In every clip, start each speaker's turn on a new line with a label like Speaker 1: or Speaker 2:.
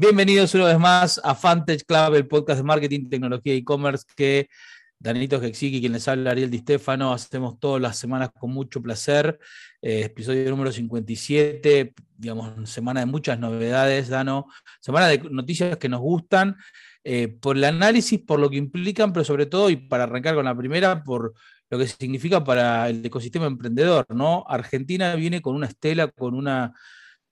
Speaker 1: Bienvenidos una vez más a Fantage Club, el podcast de marketing, tecnología e e-commerce que Danito Hexiki, quien les habla, Ariel Di Stefano, hacemos todas las semanas con mucho placer. Eh, episodio número 57, digamos, semana de muchas novedades, Dano, semana de noticias que nos gustan, eh, por el análisis, por lo que implican, pero sobre todo, y para arrancar con la primera, por lo que significa para el ecosistema emprendedor, ¿no? Argentina viene con una estela, con una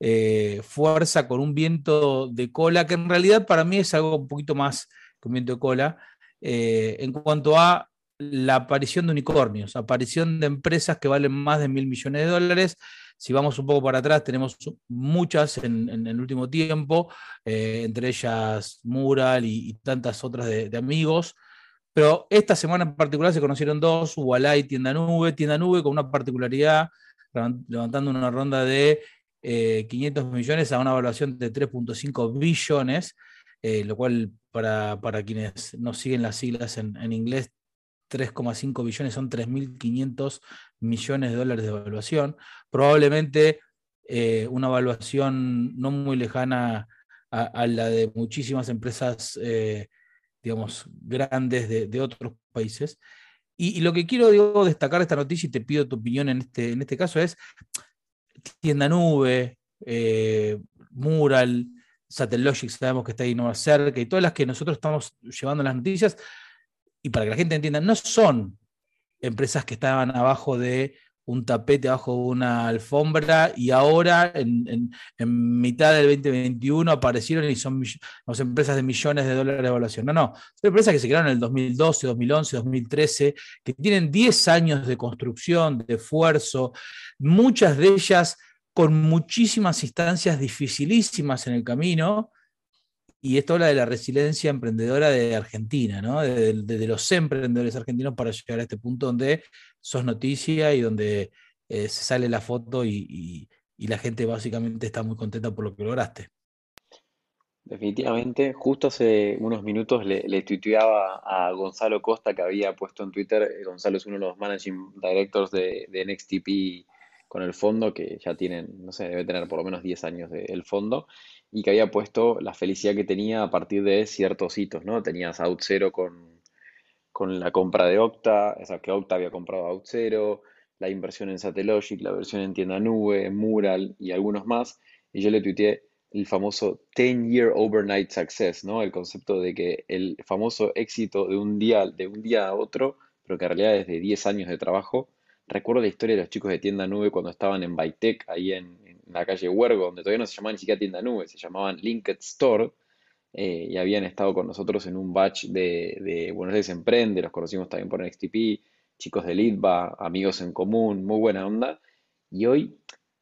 Speaker 1: eh, fuerza, con un viento de cola, que en realidad para mí es algo un poquito más que un viento de cola, eh, en cuanto a la aparición de unicornios, aparición de empresas que valen más de mil millones de dólares. Si vamos un poco para atrás, tenemos muchas en, el último tiempo, eh, entre ellas Mural y, tantas otras de, amigos. Pero esta semana en particular se conocieron dos, Ubalay, Tienda Nube, Tienda Nube con una particularidad, levantando una ronda de 500 eh, millones a una evaluación de 3.5 billones, lo cual para, quienes no siguen las siglas en, inglés, 3,5 billones son 3.500 millones de dólares de evaluación. Probablemente eh, una evaluación no muy lejana a, la de muchísimas empresas, eh, digamos, grandes de, otros países. Y, lo que quiero digo, destacar esta noticia y te pido tu opinión en este, en este caso es tienda nube, eh, mural, Satellogic sabemos que está ahí no cerca y todas las que nosotros estamos llevando las noticias, y para que la gente entienda, no son empresas que estaban abajo de un tapete, abajo de una alfombra, y ahora en, mitad del 2021 aparecieron y son empresas de millones de dólares de evaluación. No, no, son empresas que se crearon en el 2012, 2011, 2013, que tienen 10 años de construcción, de esfuerzo, muchas de ellas con muchísimas instancias dificilísimas en el camino, y esto habla de la resiliencia emprendedora de Argentina, ¿no? de, los emprendedores argentinos para llegar a este punto donde sos noticia y donde eh, se sale la foto y, la gente básicamente está muy contenta por lo que lograste.
Speaker 2: Definitivamente, justo hace unos minutos le, tuiteaba a Gonzalo Costa que había puesto en Twitter, eh, Gonzalo es uno de los managing directors de, de NextTP con el fondo, que ya tienen, no sé, debe tener por lo menos 10 años del fondo, y que había puesto la felicidad que tenía a partir de ciertos hitos, ¿no? Tenías Outzero con, con la compra de Octa, o sea, que Octa había comprado Outzero, la inversión en Satellogic, la versión en tienda nube, Mural y algunos más, y yo le tuiteé el famoso 10-year overnight success, ¿no? El concepto de que el famoso éxito de un día, de un día a otro, pero que en realidad es de 10 años de trabajo, Recuerdo la historia de los chicos de Tienda Nube cuando estaban en Bytec, ahí en, la calle Huergo, donde todavía no se llamaba ni siquiera Tienda Nube, se llamaban Linked Store, eh, y habían estado con nosotros en un batch de, de Buenos Aires Emprende, los conocimos también por NXTP, chicos de Litva, amigos en común, muy buena onda. Y hoy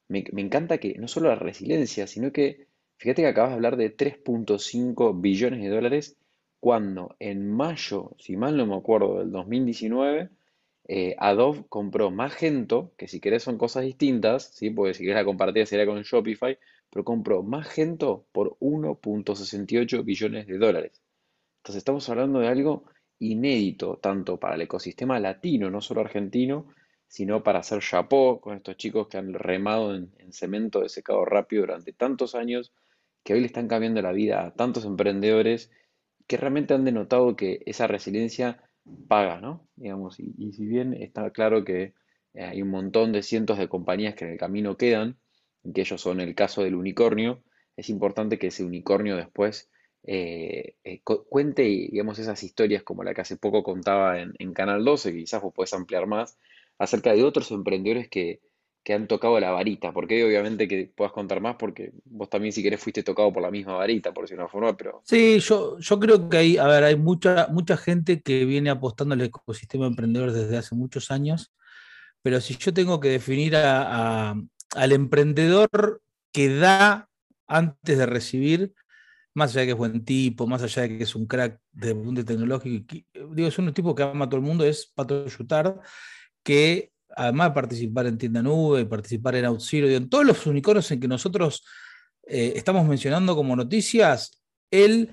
Speaker 2: me, me encanta que no solo la resiliencia, sino que, fíjate que acabas de hablar de 3.5 billones de dólares, cuando en mayo, si mal no me acuerdo, del 2019, eh, Adobe compró Magento, que si querés son cosas distintas, ¿sí? porque si querés la compartida sería con Shopify, pero compró Magento por 1.68 billones de dólares. Entonces estamos hablando de algo inédito, tanto para el ecosistema latino, no solo argentino, sino para hacer chapó con estos chicos que han remado en, en cemento de secado rápido durante tantos años, que hoy le están cambiando la vida a tantos emprendedores, que realmente han denotado que esa resiliencia paga, ¿no? Digamos, y, si bien está claro que eh, hay un montón de cientos de compañías que en el camino quedan, que ellos son el caso del unicornio, es importante que ese unicornio después eh, eh, cuente, digamos, esas historias como la que hace poco contaba en, en Canal 12, que quizás vos podés ampliar más, acerca de otros emprendedores que, que han tocado la varita, porque obviamente que puedas contar más, porque vos también si querés fuiste tocado por la misma varita, por decirlo de una forma, pero...
Speaker 1: Sí, yo, yo creo que hay, a ver, hay mucha, mucha gente que viene apostando al ecosistema emprendedor desde hace muchos años, pero si yo tengo que definir a, al emprendedor que da antes de recibir, más allá de que es buen tipo, más allá de que es un crack de punto tecnológico, digo, es un tipo que ama a todo el mundo, es Pato Yutar, que además de participar en Tienda Nube, participar en OutZero, en todos los unicornios en que nosotros eh, estamos mencionando como noticias, él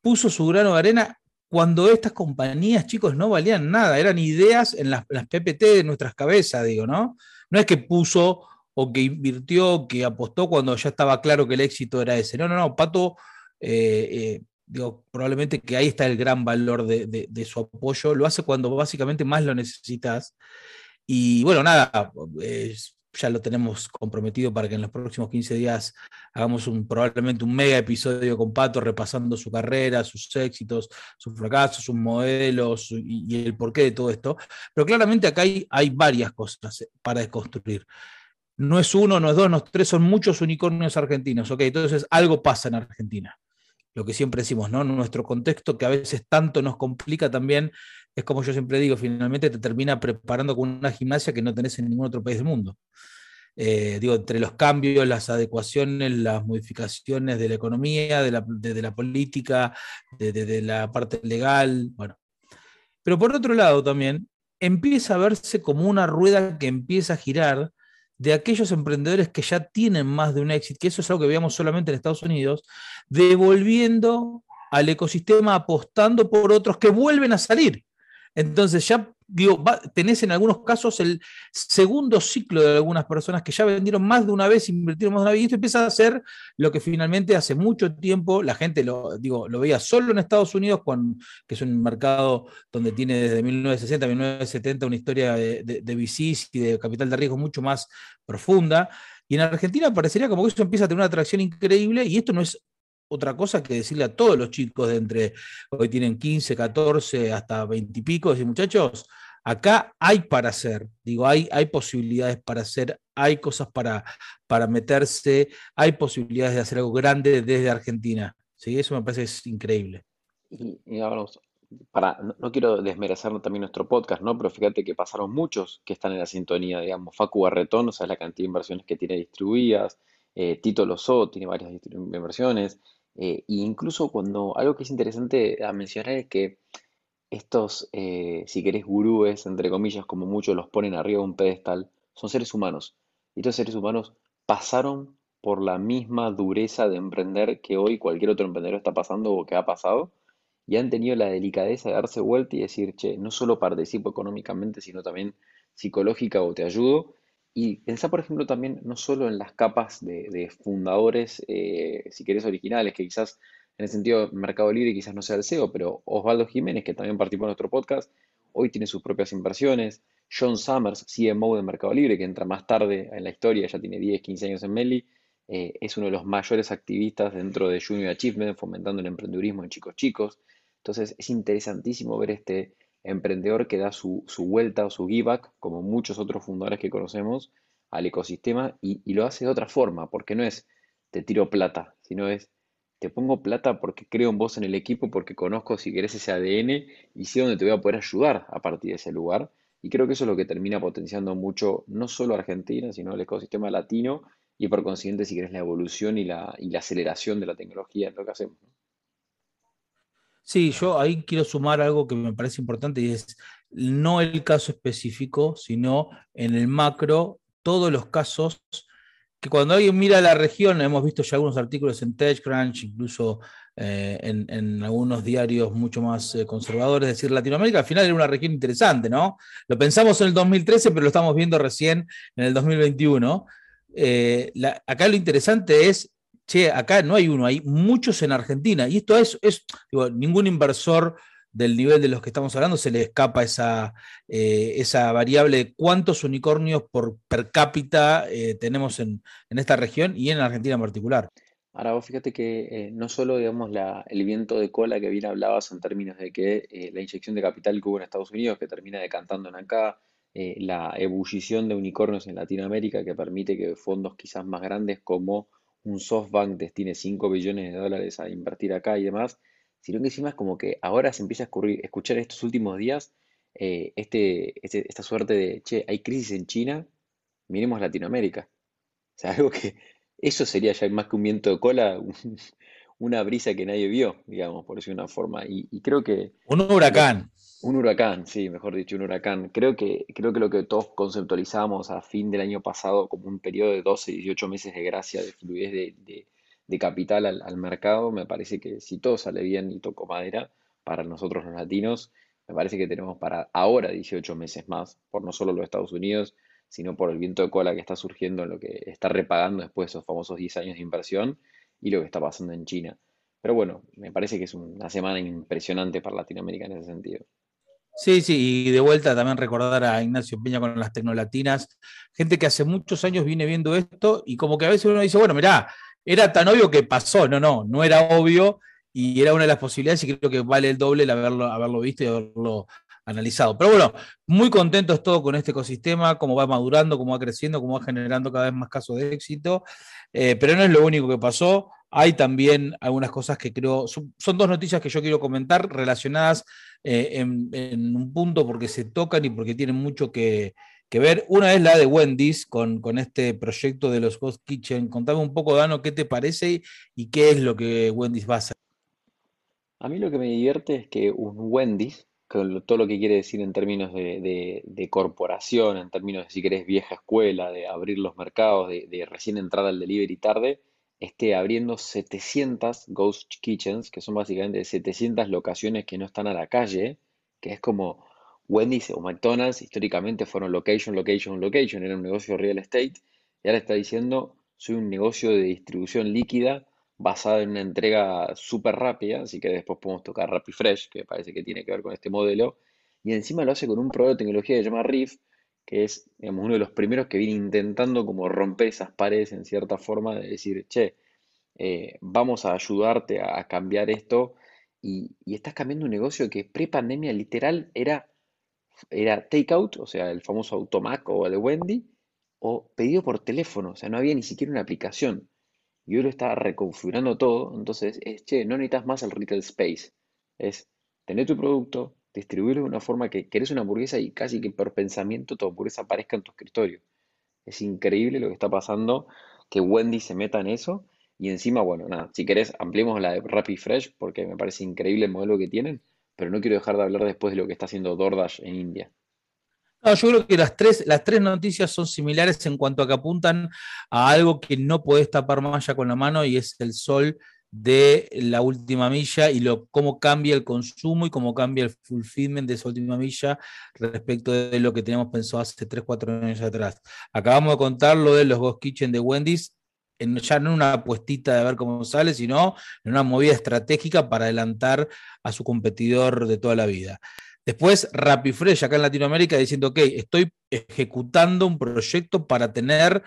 Speaker 1: puso su grano de arena cuando estas compañías, chicos, no valían nada, eran ideas en las, PPT de nuestras cabezas, digo, ¿no? No es que puso o que invirtió, que apostó cuando ya estaba claro que el éxito era ese. No, no, no, Pato eh, digo, probablemente que ahí está el gran valor de, su apoyo, lo hace cuando básicamente más lo necesitas. Y bueno, nada, ya lo tenemos comprometido para que en los próximos 15 días hagamos un, probablemente un mega episodio con Pato repasando su carrera, sus éxitos, sus fracasos, sus modelos y, el porqué de todo esto. Pero claramente acá hay, hay varias cosas para desconstruir. No es uno, no es dos, no es tres, son muchos unicornios argentinos. Ok, entonces algo pasa en Argentina lo que siempre decimos, ¿no? Nuestro contexto que a veces tanto nos complica también, es como yo siempre digo, finalmente te termina preparando con una gimnasia que no tenés en ningún otro país del mundo. Eh, digo, entre los cambios, las adecuaciones, las modificaciones de la economía, de la, política, de, la parte legal, bueno. Pero por otro lado también, empieza a verse como una rueda que empieza a girar de aquellos emprendedores que ya tienen más de un éxito, que eso es algo que veíamos solamente en Estados Unidos, devolviendo al ecosistema, apostando por otros que vuelven a salir. Entonces ya digo, tenés en algunos casos el segundo ciclo de algunas personas que ya vendieron más de una vez, invirtieron más de una vez, y esto empieza a ser lo que finalmente hace mucho tiempo la gente lo, digo, lo veía solo en Estados Unidos, que es un mercado donde tiene desde 1960 a 1970 una historia de, de, de VCs y de capital de riesgo mucho más profunda. Y en Argentina parecería como que eso empieza a tener una atracción increíble y esto no es otra cosa que decirle a todos los chicos de entre, hoy tienen 15, 14, hasta 20 y pico, y muchachos, acá hay para hacer, digo, hay, hay posibilidades para hacer, hay cosas para, para meterse, hay posibilidades de hacer algo grande desde Argentina. ¿sí? Eso me parece es increíble.
Speaker 2: Y, para, no, quiero desmerecer también nuestro podcast, ¿no? Pero fíjate que pasaron muchos que están en la sintonía, digamos, Facu Barretón, o sea, la cantidad de inversiones que tiene distribuidas, eh, Tito Lozó tiene varias inversiones, eh, incluso cuando algo que es interesante a mencionar es que estos, eh, si querés, gurúes, entre comillas, como muchos los ponen arriba de un pedestal, son seres humanos. Y estos seres humanos pasaron por la misma dureza de emprender que hoy cualquier otro emprendedor está pasando o que ha pasado, y han tenido la delicadeza de darse vuelta y decir, che, no solo participo económicamente, sino también psicológica o te ayudo, y pensar, por ejemplo, también no solo en las capas de, fundadores, eh, si querés, originales, que quizás en el sentido Mercado Libre quizás no sea el CEO, pero Osvaldo Jiménez, que también participó en nuestro podcast, hoy tiene sus propias inversiones. John Summers, CMO de Mercado Libre, que entra más tarde en la historia, ya tiene 10, 15 años en Meli, eh, es uno de los mayores activistas dentro de Junior Achievement, fomentando el emprendedurismo en chicos chicos. Entonces es interesantísimo ver este emprendedor que da su, vuelta o su give back, como muchos otros fundadores que conocemos, al ecosistema y, lo hace de otra forma, porque no es te tiro plata, sino es te pongo plata porque creo en vos en el equipo, porque conozco si querés ese ADN y sé dónde te voy a poder ayudar a partir de ese lugar. Y creo que eso es lo que termina potenciando mucho, no solo Argentina, sino el ecosistema latino y por consiguiente, si querés, la evolución y la, y la aceleración de la tecnología en lo que hacemos.
Speaker 1: Sí, yo ahí quiero sumar algo que me parece importante y es no el caso específico, sino en el macro, todos los casos que cuando alguien mira la región, hemos visto ya algunos artículos en TechCrunch, incluso eh, en, algunos diarios mucho más eh, conservadores, es decir, Latinoamérica al final era una región interesante, ¿no? Lo pensamos en el 2013, pero lo estamos viendo recién en el 2021. Eh, acá lo interesante es che, acá no hay uno, hay muchos en Argentina. Y esto es, es digo, ningún inversor del nivel de los que estamos hablando se le escapa esa, eh, esa variable de cuántos unicornios por per cápita eh, tenemos en, esta región y en Argentina en particular.
Speaker 2: Ahora vos fíjate que eh, no solo digamos la, el viento de cola que bien hablabas en términos de que la inyección de capital que hubo en Estados Unidos, que termina decantando en acá, la ebullición de unicornios en Latinoamérica que permite que fondos quizás más grandes como un SoftBank destine 5 billones de dólares a invertir acá y demás, sino que encima es como que ahora se empieza a escuchar estos últimos días eh, este, este, esta suerte de, che, hay crisis en China, miremos Latinoamérica. O sea, algo que eso sería ya más que un viento de cola, una brisa que nadie vio, digamos, por decir una forma. Y, creo que...
Speaker 1: Un huracán.
Speaker 2: Un huracán, sí, mejor dicho, un huracán. Creo que, creo que lo que todos conceptualizamos a fin del año pasado como un periodo de 12, 18 meses de gracia, de fluidez de, capital al, mercado, me parece que si todo sale bien y toco madera, para nosotros los latinos, me parece que tenemos para ahora 18 meses más, por no solo los Estados Unidos, sino por el viento de cola que está surgiendo en lo que está repagando después de esos famosos 10 años de inversión y lo que está pasando en China. Pero bueno, me parece que es una semana impresionante para Latinoamérica en ese sentido.
Speaker 1: Sí, sí, y de vuelta también recordar a Ignacio Peña con las tecnolatinas, gente que hace muchos años viene viendo esto y como que a veces uno dice, bueno, mirá, era tan obvio que pasó, no, no, no era obvio y era una de las posibilidades y creo que vale el doble el haberlo, haberlo visto y haberlo analizado. Pero bueno, muy contentos todos con este ecosistema, cómo va madurando, cómo va creciendo, cómo va generando cada vez más casos de éxito, eh, pero no es lo único que pasó. Hay también algunas cosas que creo, son, dos noticias que yo quiero comentar relacionadas eh, en, un punto porque se tocan y porque tienen mucho que, ver. Una es la de Wendy's con, con, este proyecto de los Ghost Kitchen. Contame un poco, Dano, qué te parece y qué es lo que Wendy's va a hacer.
Speaker 2: A mí lo que me divierte es que un Wendy's, todo lo que quiere decir en términos de, de, corporación, en términos de si querés vieja escuela, de abrir los mercados, de, de recién entrar al delivery tarde, esté abriendo 700 ghost kitchens, que son básicamente 700 locaciones que no están a la calle, que es como Wendy's o McDonald's, históricamente fueron location, location, location, era un negocio real estate, y ahora está diciendo, soy un negocio de distribución líquida basada en una entrega súper rápida, así que después podemos tocar Rapid Fresh, que parece que tiene que ver con este modelo, y encima lo hace con un producto de tecnología que se llama Riff, que es uno de los primeros que viene intentando como romper esas paredes en cierta forma de decir, che, eh, vamos a ayudarte a, cambiar esto y, estás cambiando un negocio que pre-pandemia literal era, era takeout, o sea, el famoso Automac o el de Wendy, o pedido por teléfono, o sea, no había ni siquiera una aplicación. Y hoy lo está reconfigurando todo, entonces es, che, no necesitas más el retail space, es tener tu producto, distribuirlo de una forma que querés una hamburguesa y casi que por pensamiento tu hamburguesa aparezca en tu escritorio. Es increíble lo que está pasando, que Wendy se meta en eso. Y encima, bueno, nada, si querés, ampliemos la de Rapid Fresh porque me parece increíble el modelo que tienen, pero no quiero dejar de hablar después de lo que está haciendo DoorDash en India.
Speaker 1: No, yo creo que las tres, las tres noticias son similares en cuanto a que apuntan a algo que no podés tapar más ya con la mano y es el sol de la última milla y lo, cómo cambia el consumo y cómo cambia el fulfillment de esa última milla respecto de lo que teníamos pensado hace 3, 4 años atrás. Acabamos de contar lo de los Ghost Kitchen de Wendy's, en, ya no en una apuestita de ver cómo sale, sino en una movida estratégica para adelantar a su competidor de toda la vida. Después, Rapifresh acá en Latinoamérica diciendo, ok, estoy ejecutando un proyecto para tener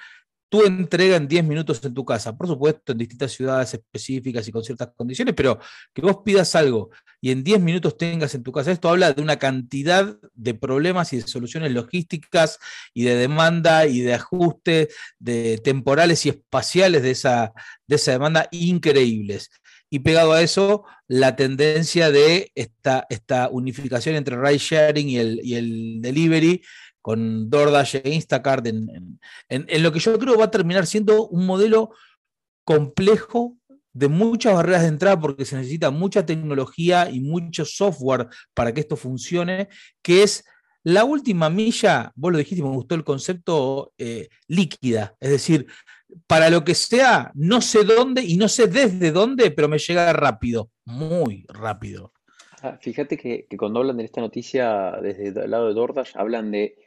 Speaker 1: tu entrega en 10 minutos en tu casa, por supuesto en distintas ciudades específicas y con ciertas condiciones, pero que vos pidas algo y en 10 minutos tengas en tu casa, esto habla de una cantidad de problemas y de soluciones logísticas y de demanda y de ajuste de temporales y espaciales de esa demanda increíbles. Y pegado a eso, la tendencia de esta, esta unificación entre ride sharing y el, y el delivery, con DoorDash e Instacart, en, lo que yo creo va a terminar siendo un modelo complejo de muchas barreras de entrada porque se necesita mucha tecnología y mucho software para que esto funcione, que es la última milla, vos lo dijiste, me gustó el concepto eh, líquida, es decir, para lo que sea, no sé dónde y no sé desde dónde, pero me llega rápido, muy rápido.
Speaker 2: Ah, fíjate que, cuando hablan de esta noticia desde el lado de DoorDash, hablan de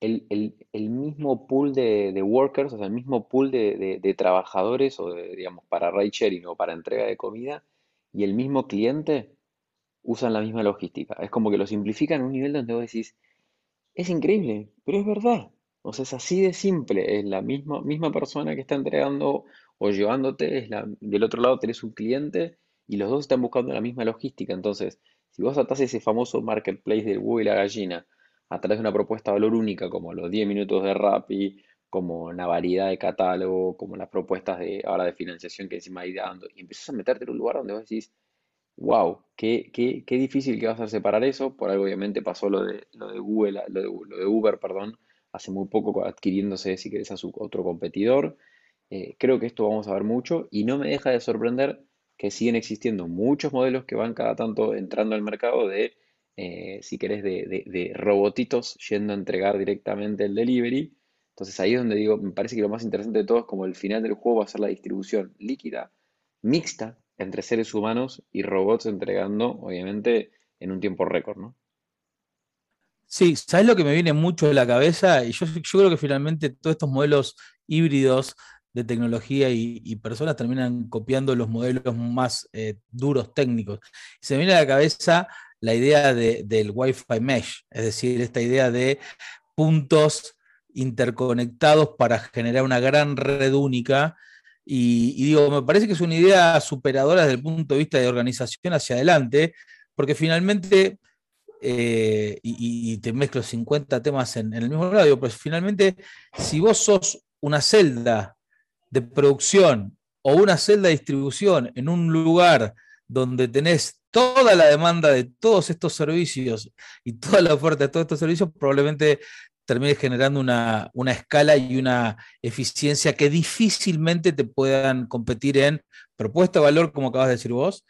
Speaker 2: el, mismo pool de, workers, o sea, el mismo pool de, trabajadores, o digamos, para ride sharing o para entrega de comida, y el mismo cliente usan la misma logística. Es como que lo simplifican a un nivel donde vos decís, es increíble, pero es verdad. O sea, es así de simple. Es la misma, misma persona que está entregando o llevándote, es la, del otro lado tenés un cliente y los dos están buscando la misma logística. Entonces, si vos atás ese famoso marketplace del Google y la gallina, a través de una propuesta de valor única como los 10 minutos de Rappi, como una variedad de catálogo, como las propuestas de ahora de financiación que encima hay dando, y empiezas a meterte en un lugar donde vos decís, wow, qué, qué, qué difícil que vas a separar eso, por algo obviamente pasó lo de, lo de Google, lo de, Uber, perdón, hace muy poco adquiriéndose, si querés, a su otro competidor. Eh, creo que esto vamos a ver mucho y no me deja de sorprender que siguen existiendo muchos modelos que van cada tanto entrando al mercado de eh, si querés, de, robotitos yendo a entregar directamente el delivery. Entonces ahí es donde digo, me parece que lo más interesante de todo es como el final del juego va a ser la distribución líquida, mixta, entre seres humanos y robots entregando, obviamente, en un tiempo récord, ¿no?
Speaker 1: Sí, ¿sabes lo que me viene mucho de la cabeza? Y yo, yo creo que finalmente todos estos modelos híbridos de tecnología y, personas terminan copiando los modelos más eh, duros técnicos. Se me viene a la cabeza la idea del Wi-Fi mesh, es decir, esta idea de puntos interconectados para generar una gran red única. Y, digo, me parece que es una idea superadora desde el punto de vista de organización hacia adelante, porque finalmente, eh, y, te mezclo 50 temas en, el mismo radio, pues finalmente, si vos sos una celda de producción o una celda de distribución en un lugar donde tenés toda la demanda de todos estos servicios y toda la oferta de todos estos servicios, probablemente termines generando una, escala y una eficiencia que difícilmente te puedan competir en propuesta de valor, como acabas de decir vos,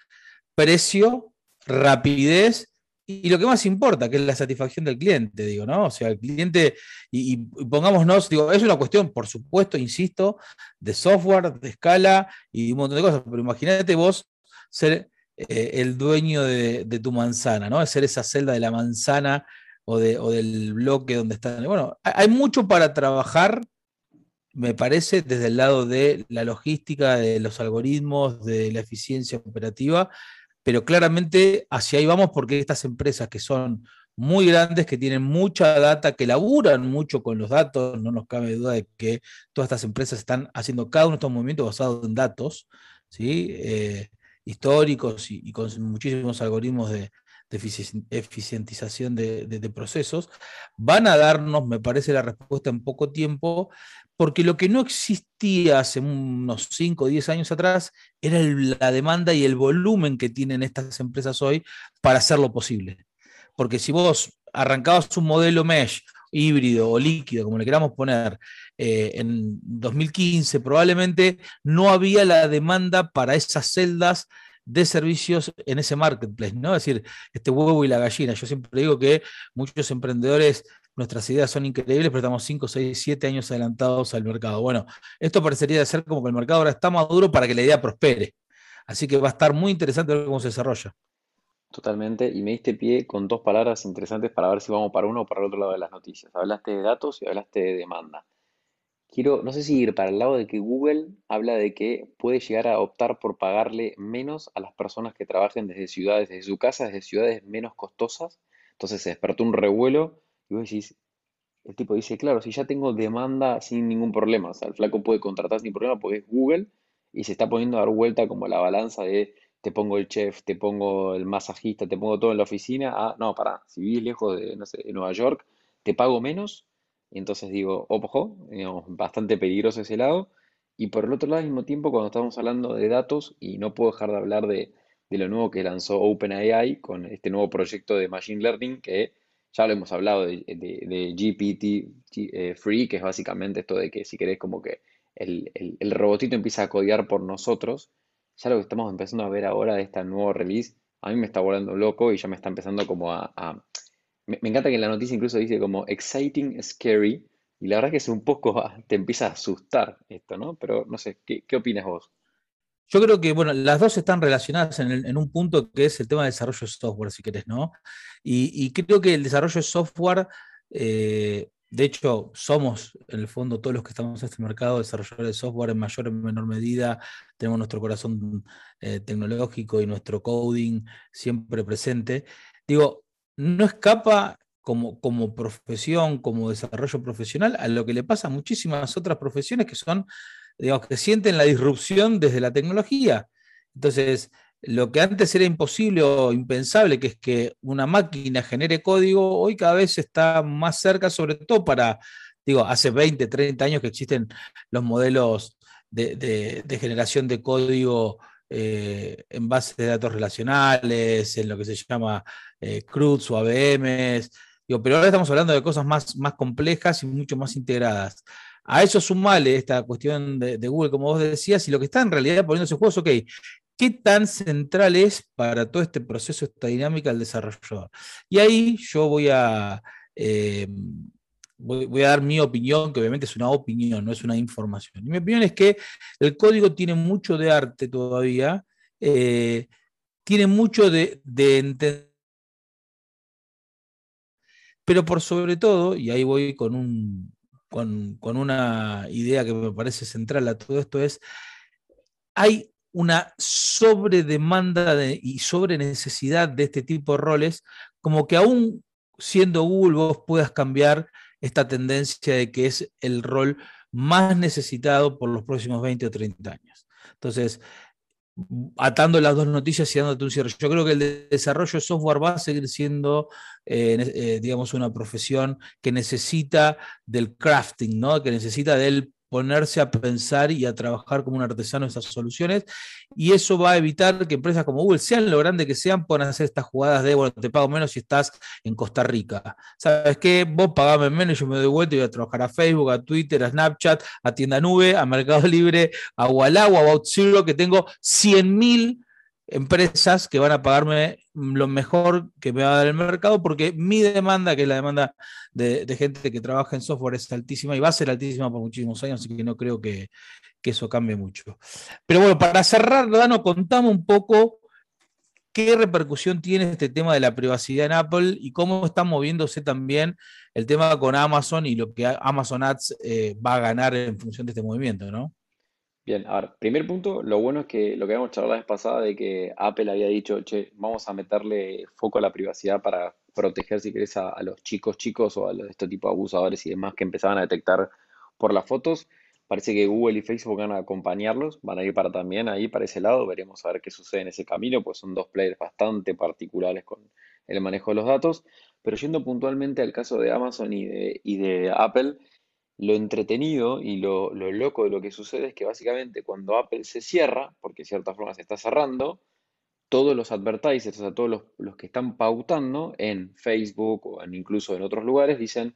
Speaker 1: precio, rapidez y lo que más importa, que es la satisfacción del cliente, digo, ¿no? O sea, el cliente, y, pongámonos, digo, es una cuestión, por supuesto, insisto, de software, de escala y un montón de cosas, pero imagínate vos ser eh, el dueño de, de, tu manzana, ¿no? Ser esa celda de la manzana o, del bloque donde están. Bueno, hay mucho para trabajar, me parece, desde el lado de la logística, de los algoritmos, de la eficiencia operativa, pero claramente hacia ahí vamos porque estas empresas que son muy grandes, que tienen mucha data, que laburan mucho con los datos, no nos cabe duda de que todas estas empresas están haciendo cada uno de estos movimientos basados en datos, ¿sí? Eh, históricos y, con muchísimos algoritmos de, de eficientización de, procesos, van a darnos, me parece, la respuesta en poco tiempo, porque lo que no existía hace unos 5 o 10 años atrás era la demanda y el volumen que tienen estas empresas hoy para hacerlo posible. Porque si vos arrancabas un modelo mesh híbrido o líquido, como le queramos poner, eh, en 2015, probablemente no había la demanda para esas celdas de servicios en ese marketplace, ¿no? Es decir, este huevo y la gallina. Yo siempre digo que muchos emprendedores, nuestras ideas son increíbles, pero estamos 5, 6, 7 años adelantados al mercado. Bueno, esto parecería ser como que el mercado ahora está maduro para que la idea prospere. Así que va a estar muy interesante ver cómo se desarrolla.
Speaker 2: Totalmente, y me diste pie con dos palabras interesantes para ver si vamos para uno o para el otro lado de las noticias. Hablaste de datos y hablaste de demanda. Quiero, no sé si ir para el lado de que Google habla de que puede llegar a optar por pagarle menos a las personas que trabajen desde ciudades, desde su casa, desde ciudades menos costosas. Entonces se despertó un revuelo y vos decís, el tipo dice, claro, si ya tengo demanda sin ningún problema, o sea, el flaco puede contratar sin problema porque es Google y se está poniendo a dar vuelta como la balanza de te pongo el chef, te pongo el masajista, te pongo todo en la oficina. Ah, no, pará, si vivís lejos de, no sé, de Nueva York, te pago menos y entonces digo, ojo, digamos, bastante peligroso ese lado. Y por el otro lado, al mismo tiempo, cuando estamos hablando de datos, y no puedo dejar de hablar de, lo nuevo que lanzó OpenAI con este nuevo proyecto de Machine Learning, que ya lo hemos hablado de, GPT eh, Free, que es básicamente esto de que si querés como que el, robotito empieza a codiar por nosotros, ya lo que estamos empezando a ver ahora de este nuevo release, a mí me está volando loco y ya me está empezando como a me, encanta que en la noticia incluso dice como exciting, scary, y la verdad que es un poco, te empieza a asustar esto, ¿no? Pero no sé, ¿qué, opinas vos?
Speaker 1: Yo creo que, bueno, las dos están relacionadas en, un punto que es el tema de desarrollo de software, si querés, ¿no? Y, creo que el desarrollo de software, eh, de hecho, somos, en el fondo, todos los que estamos en este mercado, desarrolladores de software en mayor o menor medida, tenemos nuestro corazón eh, tecnológico y nuestro coding siempre presente. Digo, no escapa como, como profesión, como desarrollo profesional, a lo que le pasa a muchísimas otras profesiones que son, digamos, que sienten la disrupción desde la tecnología. Entonces, lo que antes era imposible o impensable, que es que una máquina genere código, hoy cada vez está más cerca, sobre todo para, digo, hace 20, 30 años que existen los modelos de, de generación de código eh, en base de datos relacionales, en lo que se llama eh, CRUDs o ABMs, pero ahora estamos hablando de cosas más, más complejas y mucho más integradas. A eso sumale esta cuestión de, Google, como vos decías, y lo que está en realidad poniéndose en juego es, ok, ¿qué tan central es para todo este proceso, esta dinámica del desarrollador? Y ahí yo voy a... Eh, voy, a dar mi opinión, que obviamente es una opinión, no es una información. Y mi opinión es que el código tiene mucho de arte todavía, eh, tiene mucho de, entender, pero por sobre todo, y ahí voy con un, con, una idea que me parece central a todo esto, es, hay una sobredemanda de, y sobre necesidad de este tipo de roles, como que aún siendo Google vos puedas cambiar esta tendencia de que es el rol más necesitado por los próximos 20 o 30 años. Entonces, atando las dos noticias y dándote un cierre. Yo creo que el desarrollo de software va a seguir siendo, eh, eh, digamos, una profesión que necesita del crafting, ¿no? que necesita del ponerse a pensar y a trabajar como un artesano esas soluciones. Y eso va a evitar que empresas como Google, sean lo grande que sean, puedan hacer estas jugadas de, bueno, te pago menos si estás en Costa Rica. ¿Sabes qué? Vos pagame menos, yo me doy vuelta y voy a trabajar a Facebook, a Twitter, a Snapchat, a Tienda Nube, a Mercado Libre, a Walla a About Zero, que tengo 100 mil empresas que van a pagarme lo mejor que me va a dar el mercado, porque mi demanda, que es la demanda de, gente que trabaja en software, es altísima y va a ser altísima por muchísimos años, así que no creo que, eso cambie mucho. Pero bueno, para cerrar, Dano, contame un poco qué repercusión tiene este tema de la privacidad en Apple y cómo está moviéndose también el tema con Amazon y lo que Amazon Ads eh, va a ganar en función de este movimiento, ¿no?
Speaker 2: Bien, a ver, primer punto, lo bueno es que lo que habíamos charlado la vez pasada de que Apple había dicho, che, vamos a meterle foco a la privacidad para proteger, si querés, a, los chicos chicos o a los, este tipo de abusadores y demás que empezaban a detectar por las fotos. Parece que Google y Facebook van a acompañarlos, van a ir para también ahí, para ese lado. Veremos a ver qué sucede en ese camino, pues son dos players bastante particulares con el manejo de los datos. Pero yendo puntualmente al caso de Amazon y de, y de Apple, lo entretenido y lo, loco de lo que sucede es que básicamente cuando Apple se cierra, porque de cierta forma se está cerrando, todos los advertisers, o sea, todos los, que están pautando en Facebook o en, incluso en otros lugares, dicen,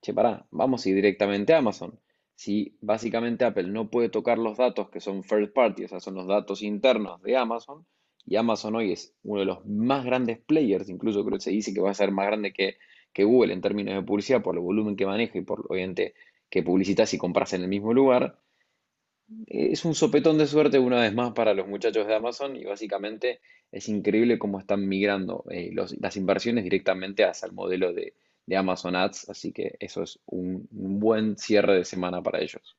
Speaker 2: che, pará, vamos a ir directamente a Amazon. Si básicamente Apple no puede tocar los datos que son first party, o sea, son los datos internos de Amazon, y Amazon hoy es uno de los más grandes players, incluso creo que se dice que va a ser más grande que, que Google en términos de publicidad por el volumen que maneja y por, obviamente, que publicitas y compras en el mismo lugar. Es un sopetón de suerte una vez más para los muchachos de Amazon y básicamente es increíble cómo están migrando eh, las inversiones directamente hacia el modelo de, Amazon Ads, así que eso es un, buen cierre de semana para ellos.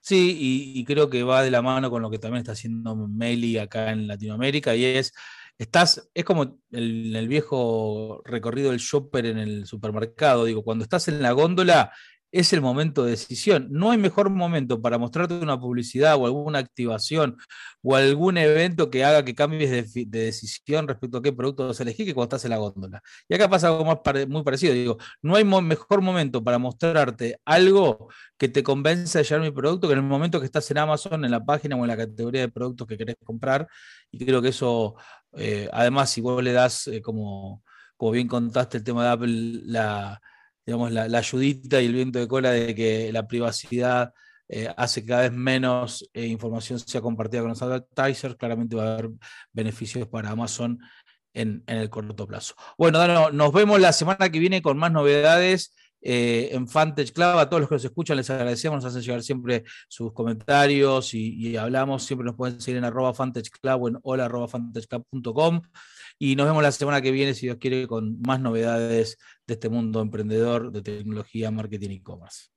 Speaker 1: Sí, y, creo que va de la mano con lo que también está haciendo Meli acá en Latinoamérica y es estás, es como el, el, viejo recorrido del shopper en el supermercado. Digo, cuando estás en la góndola, es el momento de decisión. No hay mejor momento para mostrarte una publicidad o alguna activación o algún evento que haga que cambies de, decisión respecto a qué producto vas a elegir que cuando estás en la góndola. Y acá pasa algo más muy parecido. Digo, no hay mejor momento para mostrarte algo que te convence de llevar mi producto que en el momento que estás en Amazon, en la página o en la categoría de productos que querés comprar. Y creo que eso, eh, además, si vos le das, eh, como, como bien contaste el tema de Apple, la digamos, la, ayudita y el viento de cola de que la privacidad eh, hace que cada vez menos eh, información sea compartida con los advertisers, claramente va a haber beneficios para Amazon en, el corto plazo. Bueno, nos vemos la semana que viene con más novedades. Eh, en Fantage Club. A todos los que nos escuchan les agradecemos, nos hacen llegar siempre sus comentarios y, hablamos. Siempre nos pueden seguir en arroba Fantage Club o en hola arroba y nos vemos la semana que viene, si Dios quiere, con más novedades de este mundo emprendedor de tecnología, marketing y e-commerce.